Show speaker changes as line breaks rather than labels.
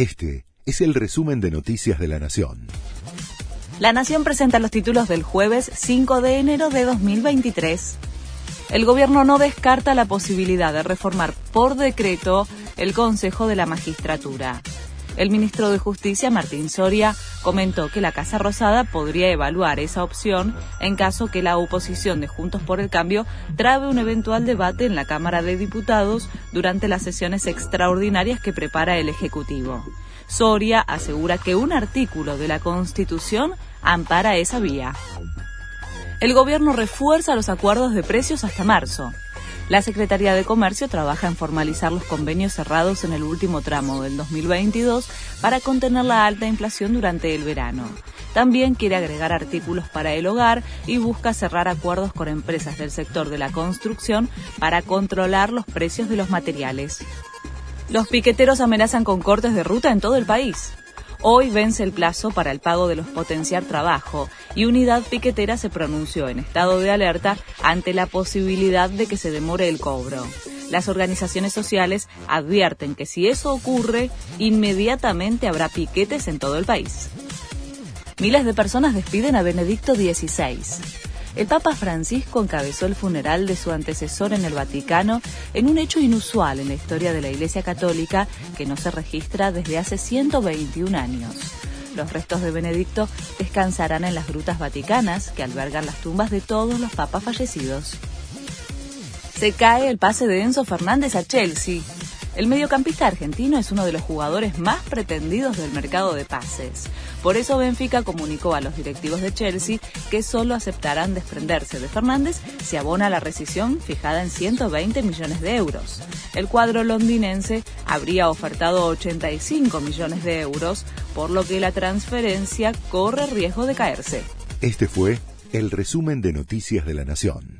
Este es el resumen de Noticias de la Nación.
La Nación presenta los títulos del jueves 5 de enero de 2023. El gobierno no descarta la posibilidad de reformar por decreto el Consejo de la Magistratura. El ministro de Justicia, Martín Soria, comentó que la Casa Rosada podría evaluar esa opción en caso que la oposición de Juntos por el Cambio trabe un eventual debate en la Cámara de Diputados durante las sesiones extraordinarias que prepara el Ejecutivo. Soria asegura que un artículo de la Constitución ampara esa vía. El gobierno refuerza los acuerdos de precios hasta marzo. La Secretaría de Comercio trabaja en formalizar los convenios cerrados en el último tramo del 2022 para contener la alta inflación durante el verano. También quiere agregar artículos para el hogar y busca cerrar acuerdos con empresas del sector de la construcción para controlar los precios de los materiales. Los piqueteros amenazan con cortes de ruta en todo el país. Hoy vence el plazo para el pago de los potenciar trabajo y Unidad Piquetera se pronunció en estado de alerta ante la posibilidad de que se demore el cobro. Las organizaciones sociales advierten que si eso ocurre, inmediatamente habrá piquetes en todo el país. Miles de personas despiden a Benedicto XVI. El Papa Francisco encabezó el funeral de su antecesor en el Vaticano en un hecho inusual en la historia de la Iglesia Católica que no se registra desde hace 121 años. Los restos de Benedicto descansarán en las grutas vaticanas que albergan las tumbas de todos los papas fallecidos. Se cae el pase de Enzo Fernández a Chelsea. El mediocampista argentino es uno de los jugadores más pretendidos del mercado de pases. Por eso Benfica comunicó a los directivos de Chelsea que solo aceptarán desprenderse de Fernández si abona la rescisión fijada en 120 millones de euros. El cuadro londinense habría ofertado 85 millones de euros, por lo que la transferencia corre riesgo de caerse.
Este fue el resumen de Noticias de la Nación.